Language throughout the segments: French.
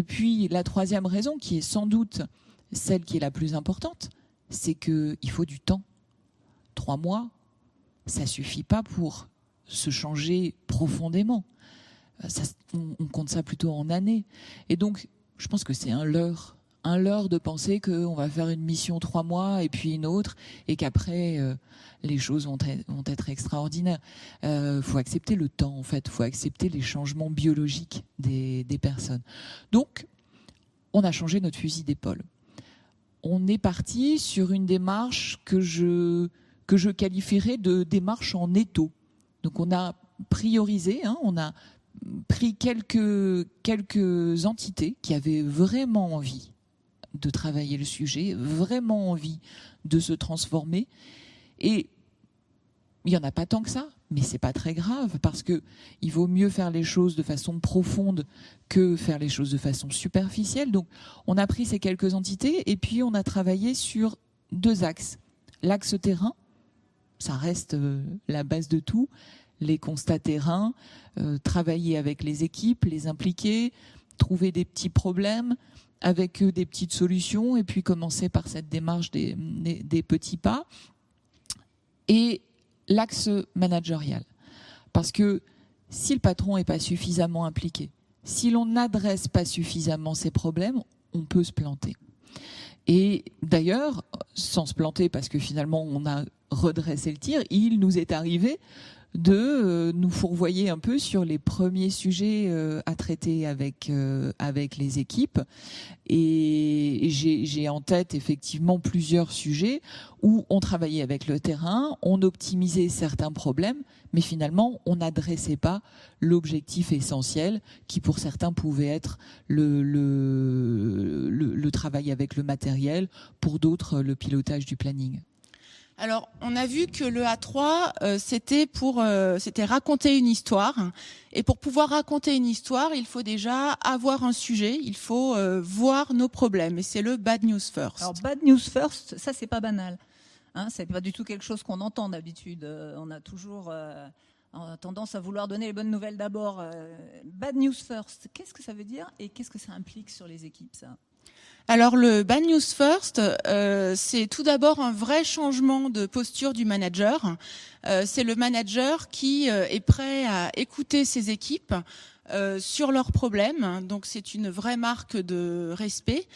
Et puis la troisième raison, qui est sans doute celle qui est la plus importante, c'est qu'il faut du temps. Trois mois, ça suffit pas pour se changer profondément. On, compte ça plutôt en années. Et donc, je pense que c'est un leurre. Un leurre de penser qu'on va faire une mission trois mois et puis une autre et qu'après euh, les choses vont, être extraordinaires. Il euh, faut accepter le temps en fait, faut accepter les changements biologiques des, des personnes. Donc, on a changé notre fusil d'épaule. On est parti sur une démarche que je que je qualifierais de démarche en étau. Donc on a priorisé, hein, on a pris quelques, quelques entités qui avaient vraiment envie de travailler le sujet, vraiment envie de se transformer. Et il n'y en a pas tant que ça, mais c'est pas très grave parce que il vaut mieux faire les choses de façon profonde que faire les choses de façon superficielle. Donc, on a pris ces quelques entités et puis on a travaillé sur deux axes. L'axe terrain, ça reste euh, la base de tout. Les constats terrain, euh, travailler avec les équipes, les impliquer, trouver des petits problèmes avec des petites solutions et puis commencer par cette démarche des, petits pas. Et l'axe managérial. Parce que si le patron n'est pas suffisamment impliqué, si l'on n'adresse pas suffisamment ces problèmes, on peut se planter. Et d'ailleurs, sans se planter, parce que finalement on a redresser le tir, il nous est arrivé de euh, nous fourvoyer un peu sur les premiers sujets euh, à traiter avec euh, avec les équipes et j'ai en tête effectivement plusieurs sujets où on travaillait avec le terrain, on optimisait certains problèmes, mais finalement on n'adressait pas l'objectif essentiel qui pour certains pouvait être le, le, le travail avec le matériel, pour d'autres le pilotage du planning. Alors, on a vu que le A3, euh, c'était pour, euh, c'était raconter une histoire. Et pour pouvoir raconter une histoire, il faut déjà avoir un sujet. Il faut euh, voir nos problèmes. Et c'est le bad news first. Alors, bad news first, ça c'est pas banal. Hein, c'est pas du tout quelque chose qu'on entend d'habitude. on a toujours tendance à vouloir donner les bonnes nouvelles d'abord. bad news first, qu'est-ce que ça veut dire et qu'est-ce que ça implique sur les équipes, ça? Alors le Bad News First, euh, c'est tout d'abord un vrai changement de posture du manager. Euh, c'est le manager qui euh, est prêt à écouter ses équipes sur leurs problèmes. Donc c'est une vraie marque de respect.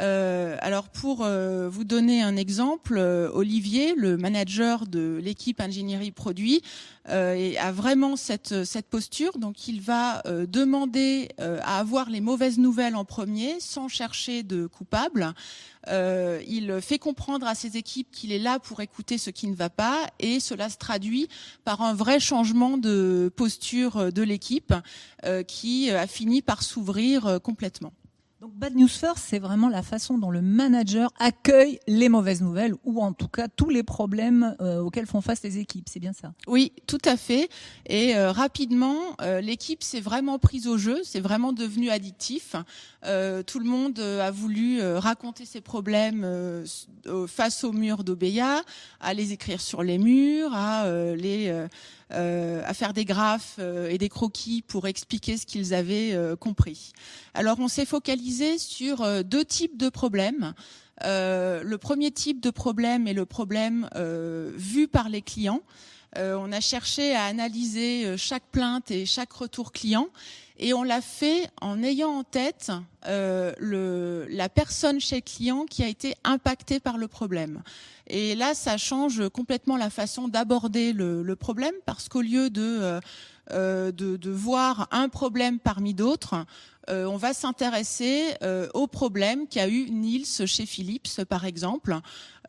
Euh, alors pour euh, vous donner un exemple, euh, Olivier, le manager de l'équipe ingénierie produit, a vraiment cette, cette posture. Donc il va demander à avoir les mauvaises nouvelles en premier, sans chercher de coupable. il fait comprendre à ses équipes qu'il est là pour écouter ce qui ne va pas, et cela se traduit par un vrai changement de posture de l'équipe qui a fini par s'ouvrir complètement. Bad News First, c'est vraiment la façon dont le manager accueille les mauvaises nouvelles ou en tout cas tous les problèmes euh, auxquels font face les équipes. C'est bien ça Oui, tout à fait. Et euh, rapidement, euh, l'équipe s'est vraiment prise au jeu, c'est vraiment devenu addictif. tout le monde a voulu raconter ses problèmes face aux murs d'Obeya, à les écrire sur les murs, à les euh, à faire des graphes euh, et des croquis pour expliquer ce qu'ils avaient euh, compris. Alors on s'est focalisé sur deux types de problèmes. le premier type de problème est le problème vu par les clients. On a cherché à analyser chaque plainte et chaque retour client et on l'a fait en ayant en tête euh, le, la personne chez le client qui a été impactée par le problème. Et là, ça change complètement la façon d'aborder le, le, problème parce qu'au lieu de, euh, euh de, de, voir un problème parmi d'autres, euh, on va s'intéresser euh, au problème qu'a eu Niels chez Philips, par exemple,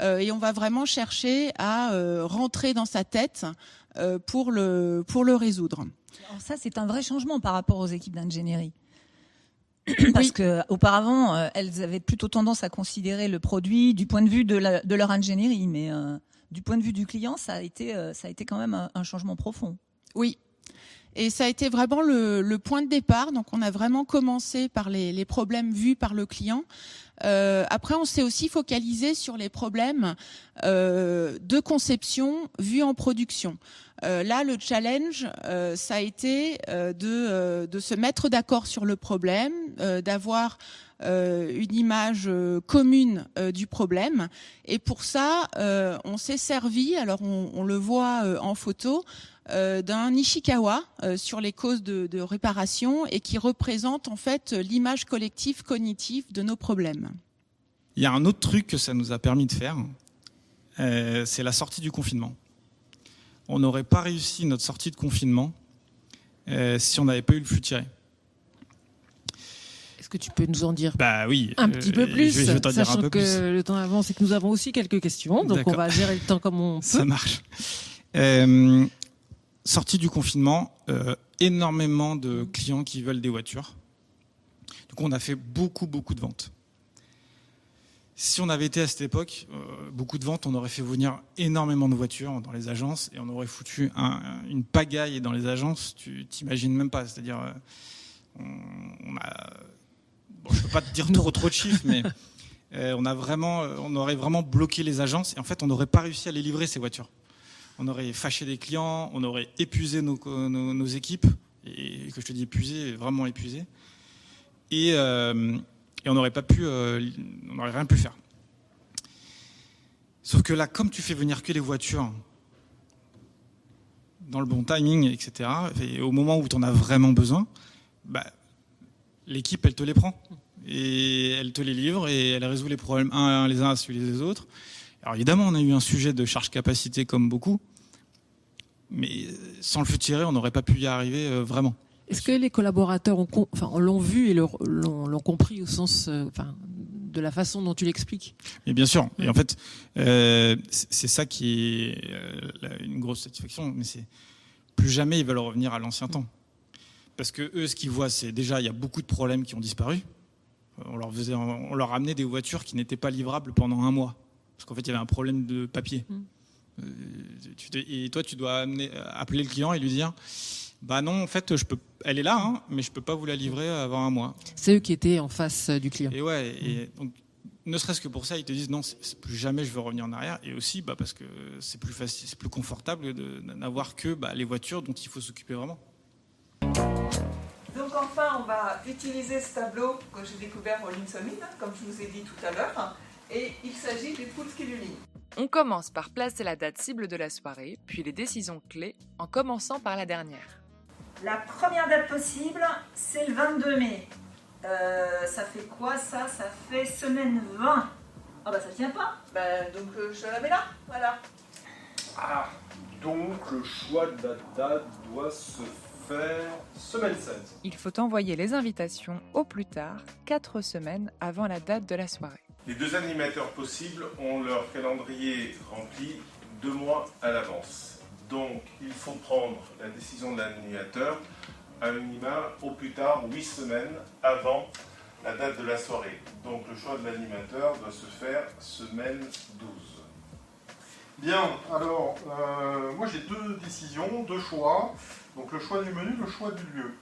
et on va vraiment chercher à rentrer dans sa tête pour le pour le résoudre. Alors ça, c'est un vrai changement par rapport aux équipes d'ingénierie. Parce que auparavant, euh, elles avaient plutôt tendance à considérer le produit du point de vue de, leur ingénierie, mais euh, du point de vue du client, ça a été, euh, ça a été quand même un, changement profond. Oui. Et ça a été vraiment le, point de départ. Donc on a vraiment commencé par les, problèmes vus par le client. Euh, après, on s'est aussi focalisé sur les problèmes euh, de conception vus en production. Euh, là, le challenge, ça a été de, de se mettre d'accord sur le problème, d'avoir une image commune du problème. Et pour ça, on s'est servi, alors on, on le voit en photo, euh, d'un Nishikawa euh, sur les causes de, réparation et qui représente en fait l'image collective cognitive de nos problèmes. Il y a un autre truc que ça nous a permis de faire, euh, c'est la sortie du confinement. On n'aurait pas réussi notre sortie de confinement si on n'avait pas eu le flux tiré. Est-ce que tu peux nous en dire bah oui, un petit peu plus, sachant que le temps avance et que nous avons aussi quelques questions, donc on va gérer le temps comme on peut. Ça marche sortie du confinement, euh, énormément de clients qui veulent des voitures. Donc on a fait beaucoup, beaucoup de ventes. Si on avait été à cette époque, euh, beaucoup de ventes, on aurait fait venir énormément de voitures dans les agences et on aurait foutu une pagaille dans les agences, tu t'imagines même pas. C'est-à-dire, euh, on, a, bon, je peux pas te dire trop trop de chiffres, mais on a vraiment, on aurait vraiment bloqué les agences et en fait, on n'aurait pas réussi à les livrer ces voitures on aurait fâché des clients, on aurait épuisé nos, équipes, et que je te dis épuisé, vraiment épuisé, et, euh, on n'aurait pas pu, euh, on n'aurait rien pu faire. Sauf que là, comme tu fais venir que les voitures dans le bon timing, etc., et au moment où tu en as vraiment besoin, bah, l'équipe, elle te les prend. Et elle te les livre et elle résout les problèmes les uns à celui des autres. Alors évidemment, on a eu un sujet de charge capacité comme beaucoup, mais sans le futur, on n'aurait pas pu y arriver euh, vraiment. Est-ce que les collaborateurs ont, enfin, l'ont vu et l'ont, compris au sens, euh, enfin, de la façon dont tu l'expliques? Mais bien sûr. Et en fait, euh, c'est ça qui est une grosse satisfaction. Mais c'est plus jamais ils veulent revenir à l'ancien temps. Parce que eux, ce qu'ils voient, c'est déjà il y a beaucoup de problèmes qui ont disparu. On leur faisait, on leur amenait des voitures qui n'étaient pas livrables pendant un mois, parce qu'en fait il y avait un problème de papier. Mm. Euh, et toi, tu dois appeler le client et lui dire bah non, en fait, je peux, elle est là, hein, mais je peux pas vous la livrer avant un mois. C'est eux qui étaient en face du client. Et ouais, et donc, ne serait-ce que pour ça, ils te disent non, plus jamais je veux revenir en arrière. Et aussi, bah, parce que c'est plus facile, c'est plus confortable de n'avoir que bah, les voitures dont il faut s'occuper vraiment. Donc enfin, on va utiliser ce tableau que j'ai découvert au Linsomine, comme je vous ai dit tout à l'heure, et il s'agit des poules Schedulin. On commence par placer la date cible de la soirée, puis les décisions clés, en commençant par la dernière. La première date possible, c'est le 22 mai. Euh, ça fait quoi ça? Ça fait semaine 20. Ah bah ça tient pas. Bah donc euh, je la mets là, voilà. Ah, donc le choix de la date doit se faire semaine 16. Il faut envoyer les invitations au plus tard, 4 semaines avant la date de la soirée. Les deux animateurs possibles ont leur calendrier rempli deux mois à l'avance. Donc il faut prendre la décision de l'animateur à minima au plus tard huit semaines avant la date de la soirée. Donc le choix de l'animateur doit se faire semaine 12. Bien, alors euh, moi j'ai deux décisions, deux choix. Donc le choix du menu, le choix du lieu.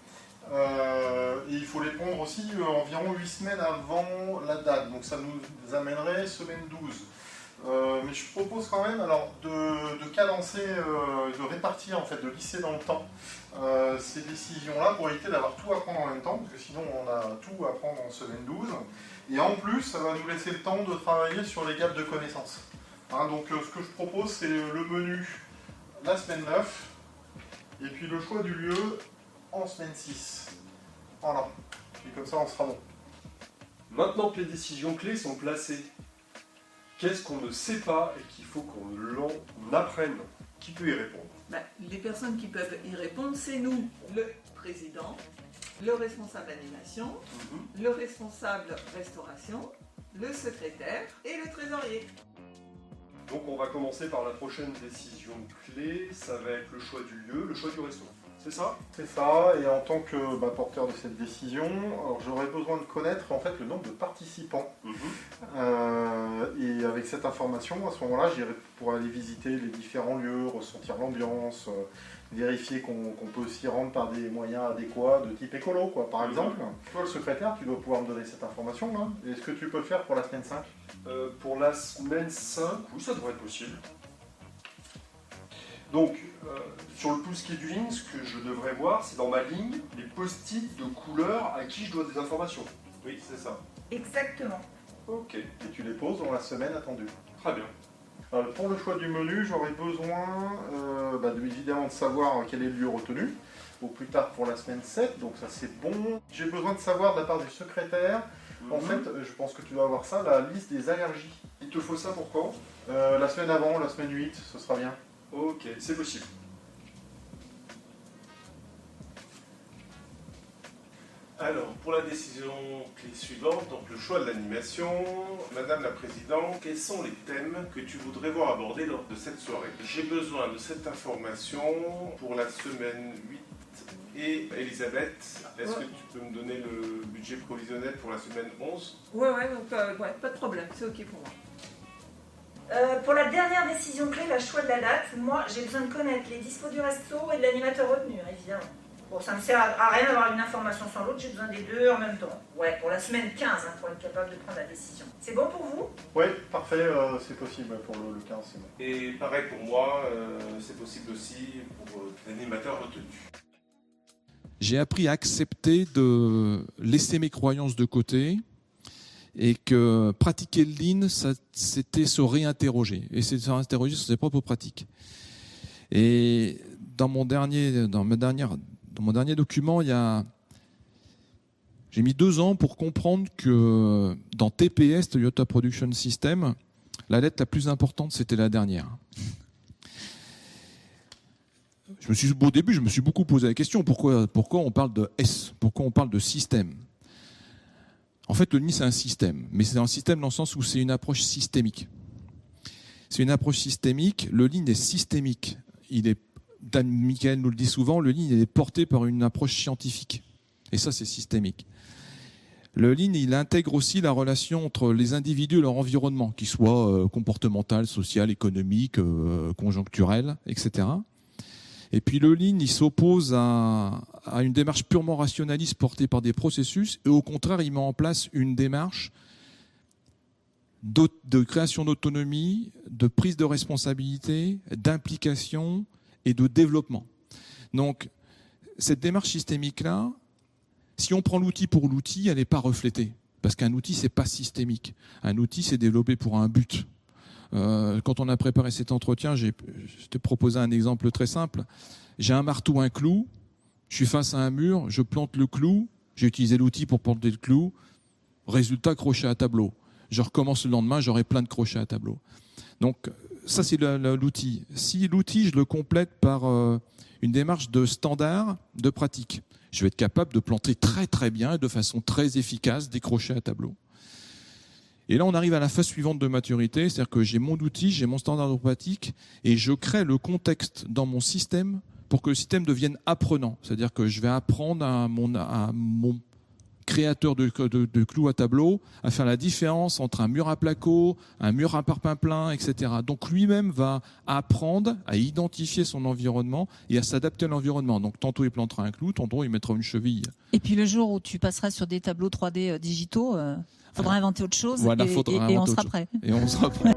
Euh, et il faut les prendre aussi euh, environ 8 semaines avant la date. Donc ça nous amènerait semaine 12. Euh, mais je propose quand même alors de, cadencer, de répartir en fait, de lisser dans le temps ces décisions-là pour éviter d'avoir tout à prendre en même temps, parce que sinon on a tout à prendre en semaine 12. Et en plus, ça va nous laisser le temps de travailler sur les gaps de connaissances. Hein, donc ce que je propose, c'est le menu la semaine 9, et puis le choix du lieu en semaine 6. Voilà. Et comme ça, on sera bon. Maintenant que les décisions clés sont placées, qu'est-ce qu'on ne sait pas et qu'il faut qu'on apprenne? Qui peut y répondre? Bah, Les personnes qui peuvent y répondre, c'est nous, le président, le responsable animation, mhm. le responsable restauration, le secrétaire et le trésorier. Donc on va commencer par la prochaine décision clé, ça va être le choix du lieu, le choix du restaurant. C'est ça C'est ça, et en tant que bah, porteur de cette décision, j'aurais besoin de connaître en fait le nombre de participants. Mhm. Euh, et avec cette information, à ce moment-là, j'irai pour aller visiter les différents lieux, ressentir l'ambiance, euh, vérifier qu'on peut s'y rendre par des moyens adéquats de type écolo, quoi. Par exemple, toi, le secrétaire, tu dois pouvoir me donner cette information, là. Est-ce que tu peux le faire pour la semaine 5 Euh, pour la semaine 5, oui, ça devrait être possible. Donc, euh, sur le plus qui est du ligne, ce que je devrais voir, c'est dans ma ligne les post-it de couleur à qui je dois des informations. Oui, c'est ça. Exactement. Ok, Et tu les poses dans la semaine attendue. très bien. Euh, pour le choix du menu, j'aurais besoin euh, bah, de- évidemment de savoir quel est le lieu retenu, au plus tard pour la semaine 7, donc ça c'est bon. J'ai besoin de savoir de la part du secrétaire, en Mhm. fait, je pense que tu dois avoir ça, la liste des allergies. Il te faut ça pour quand? Euh, la semaine avant, la semaine 8, ce sera bien. Ok, c'est possible. Alors, pour la décision clé suivante, donc le choix de l'animation, Madame la Présidente, quels sont les thèmes que tu voudrais voir abordés lors de cette soirée? J'ai besoin de cette information pour la semaine 8 et Elisabeth, est-ce que tu peux me donner le budget provisionnel pour la semaine 11 Ouais, ouais, donc, euh, ouais, pas de problème, c'est ok pour moi. Euh, pour la dernière décision clé, le choix de la date, moi j'ai besoin de connaître les dispos du resto et de l'animateur retenu, évidemment. Bon, ça ne sert à- rien d'avoir une information sans l'autre, j'ai besoin des deux en même temps. Ouais, pour la semaine 15, hein, pour être capable de prendre la décision. C'est bon pour vous? Oui, parfait, euh, c'est possible pour le, le 15, c'est bon. Et pareil pour moi, euh, c'est possible aussi pour euh, l'animateur retenu. j'ai appris à accepter de laisser mes croyances de côté et que pratiquer le lean, c'était se réinterroger et c'est se réinterroger sur ses propres pratiques. Et dans mon dernier, dans ma dernière, dans mon dernier document, il y a, j'ai mis deux ans pour comprendre que dans TPS, Toyota Production System, la lettre la plus importante, c'était la dernière. Je me suis, au début, je me suis beaucoup posé la question pourquoi, pourquoi on parle de S? Pourquoi on parle de système? En fait, le NI, c'est un système, mais c'est un système dans le sens où c'est une approche systémique. C'est une approche systémique. Le Lean est systémique. Il est, Dan Michael nous le dit souvent, le Lean est porté par une approche scientifique. Et ça, c'est systémique. Le Lean, il intègre aussi la relation entre les individus et leur environnement, qu'il soit euh, comportemental, social, économique, euh, conjoncturel, etc. Et puis le Lean, il s'oppose à, une démarche purement rationaliste portée par des processus, et au contraire, il met en place une démarche de création d'autonomie, de prise de responsabilité, d'implication et de développement. Donc, cette démarche systémique-là, si on prend l'outil pour l'outil, elle n'est pas reflétée. Parce qu'un outil, c'est pas systémique. Un outil, c'est développé pour un but. Euh, quand on a préparé cet entretien, je t'ai proposé un exemple très simple. J'ai un marteau, un clou. Je suis face à un mur, je plante le clou. J'ai utilisé l'outil pour planter le clou. Résultat, crochet à tableau. Je recommence le lendemain, j'aurai plein de crochets à tableau. Donc, ça, c'est l'outil. Si l'outil, je le complète par euh, une démarche de standard, de pratique, je vais être capable de planter très très bien et de façon très efficace des crochets à tableau. Et là, on arrive à la phase suivante de maturité, c'est-à-dire que j'ai mon outil, j'ai mon standard de pratique, et je crée le contexte dans mon système pour que le système devienne apprenant. C'est-à-dire que je vais apprendre à mon, à mon créateur de, de, de clous à tableau à faire la différence entre un mur à placo, un mur à parpaing plein, etc. Donc lui-même va apprendre à identifier son environnement et à s'adapter à l'environnement. Donc tantôt il plantera un clou, tantôt il mettra une cheville. Et puis le jour où tu passeras sur des tableaux 3D euh, digitaux, il faudra inventer autre chose Voilà, et, faudra et- et on sera prêt. Et on sera prêt.